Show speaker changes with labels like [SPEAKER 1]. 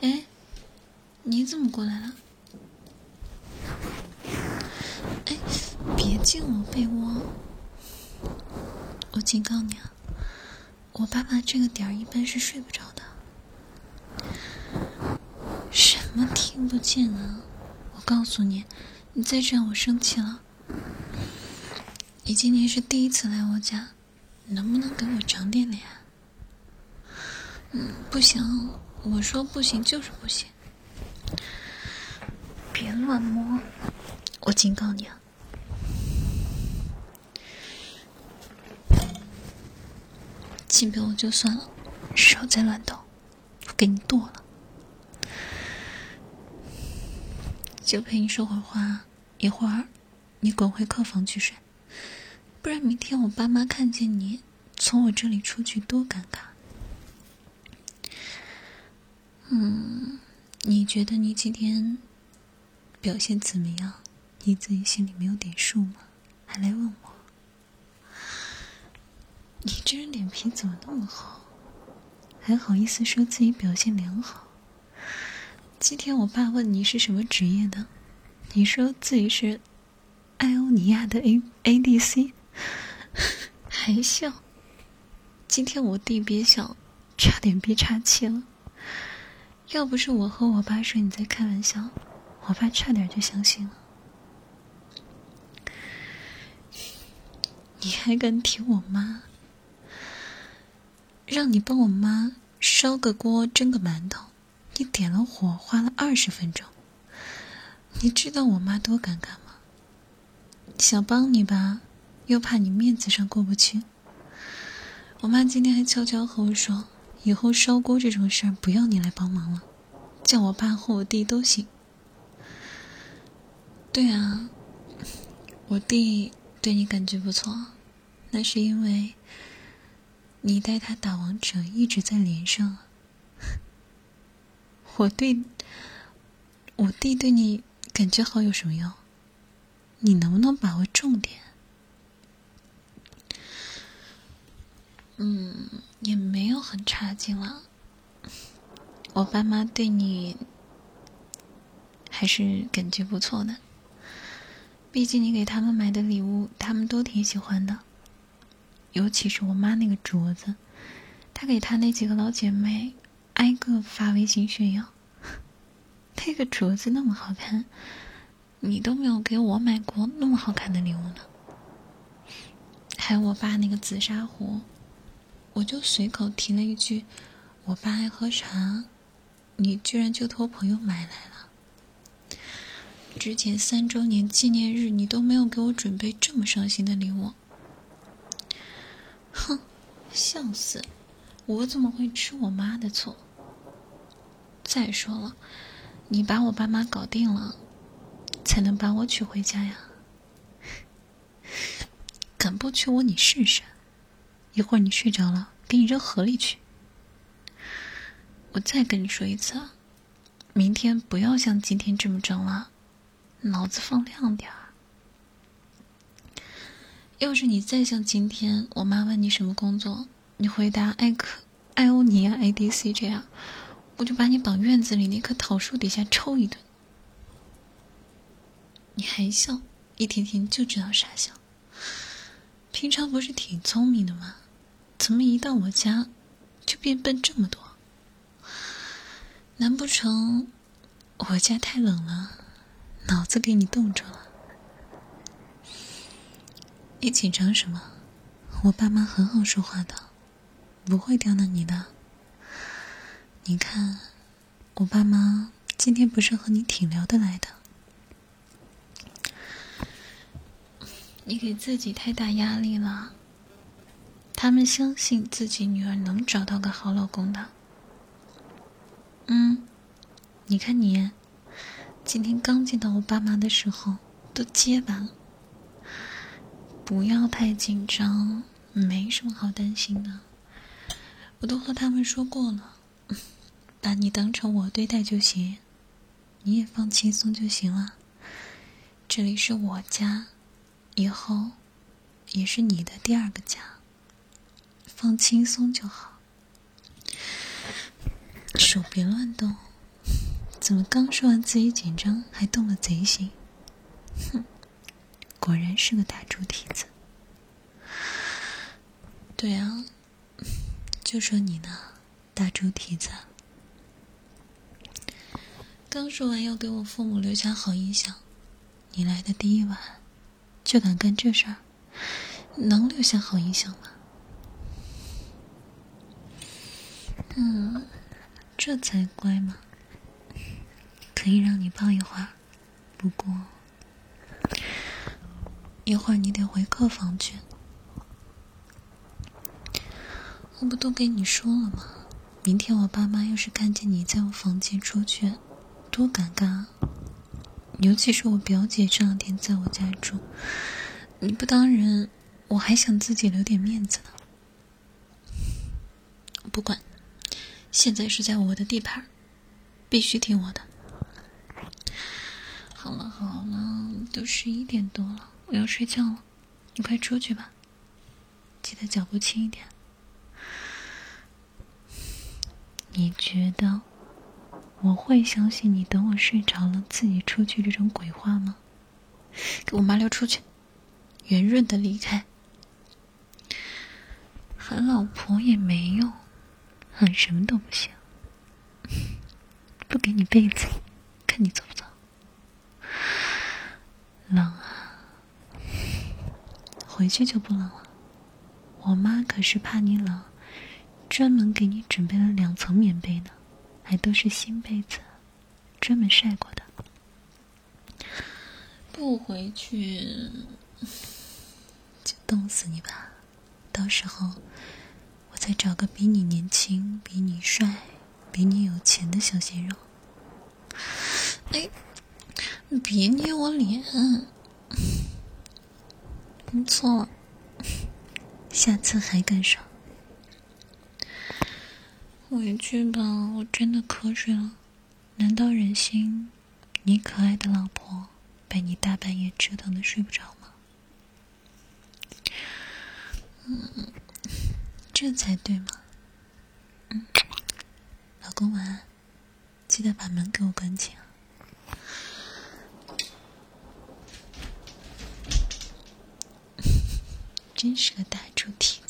[SPEAKER 1] 哎，你怎么过来了？哎，别进我被窝！我警告你啊，我爸爸这个点儿一般是睡不着的。什么听不见啊？我告诉你，你再这样我生气了。你今天是第一次来我家，能不能给我长点脸？嗯，不行。我说不行就是不行，别乱摸！我警告你啊！亲被我就算了，少再乱动，我给你剁了！就陪你说会儿话，一会儿你滚回客房去睡，不然明天我爸妈看见你从我这里出去，多尴尬！嗯，你觉得你今天表现怎么样？你自己心里没有点数吗？还来问我？你这人脸皮怎么那么厚？还好意思说自己表现良好？今天我爸问你是什么职业的，你说自己是艾欧尼亚的 A A D C，还笑。今天我弟憋笑，差点憋岔气了。要不是我和我爸说你在开玩笑，我爸差点就相信了。你还敢提我妈？让你帮我妈烧个锅、蒸个馒头，你点了火，花了二十分钟。你知道我妈多尴尬吗？想帮你吧，又怕你面子上过不去。我妈今天还悄悄和我说。以后烧锅这种事儿不要你来帮忙了，叫我爸或我弟都行。对啊，我弟对你感觉不错，那是因为你带他打王者一直在连胜。我对，我弟对你感觉好有什么用？你能不能把握重点？嗯，也没有很差劲了。我爸妈对你还是感觉不错的，毕竟你给他们买的礼物，他们都挺喜欢的。尤其是我妈那个镯子，她给她那几个老姐妹挨个发微信炫耀，那个镯子那么好看，你都没有给我买过那么好看的礼物呢。还有我爸那个紫砂壶。我就随口提了一句：“我爸爱喝茶，你居然就托朋友买来了。之前三周年纪念日你都没有给我准备这么伤心的礼物，哼，笑死！我怎么会吃我妈的醋？再说了，你把我爸妈搞定了，才能把我娶回家呀。敢不娶我，你试试。”一会儿你睡着了，给你扔河里去。我再跟你说一次啊，明天不要像今天这么整了，脑子放亮点儿。要是你再像今天，我妈问你什么工作，你回答艾克艾欧尼亚 ADC 这样，我就把你绑院子里那棵桃树底下抽一顿。你还笑，一天天就知道傻笑。平常不是挺聪明的吗？怎么一到我家，就变笨这么多？难不成我家太冷了，脑子给你冻住了？你紧张什么？我爸妈很好说话的，不会刁难你的。你看，我爸妈今天不是和你挺聊得来的。你给自己太大压力了。他们相信自己女儿能找到个好老公的。嗯，你看你，今天刚见到我爸妈的时候都结巴了。不要太紧张，没什么好担心的。我都和他们说过了，把你当成我对待就行，你也放轻松就行了。这里是我家。以后，也是你的第二个家。放轻松就好，手别乱动，怎么刚说完自己紧张，还动了贼心？哼，果然是个大猪蹄子。对啊，就说你呢，大猪蹄子。刚说完要给我父母留下好印象，你来的第一晚就敢干这事儿，能留下好印象吗？嗯，这才乖嘛。可以让你抱一会儿，不过一会儿你得回客房去。我不都跟你说了吗？明天我爸妈要是看见你在我房间出去，多尴尬啊！尤其是我表姐这两天在我家住，你不当人，我还想自己留点面子呢。不管，现在是在我的地盘，必须听我的。好了好了，都十一点多了，我要睡觉了，你快出去吧，记得脚步轻一点。你觉得我会相信你等我睡着了自己出去这种鬼话吗？给我麻溜出去，圆润的离开。喊老婆也没用，喊什么都不行。不给你被子，看你走不走？冷啊，回去就不冷了。我妈可是怕你冷。专门给你准备了两层棉被呢，还都是新被子，专门晒过的。不回去 就冻死你吧！到时候我再找个比你年轻、比你帅、比你有钱的小鲜肉。哎，你别捏我脸！不错，下次还敢爽。回去吧，我真的瞌睡了。难道忍心你可爱的老婆被你大半夜折腾的睡不着吗？嗯，这才对嘛。嗯，老公晚安，记得把门给我关紧。真是个大猪蹄子。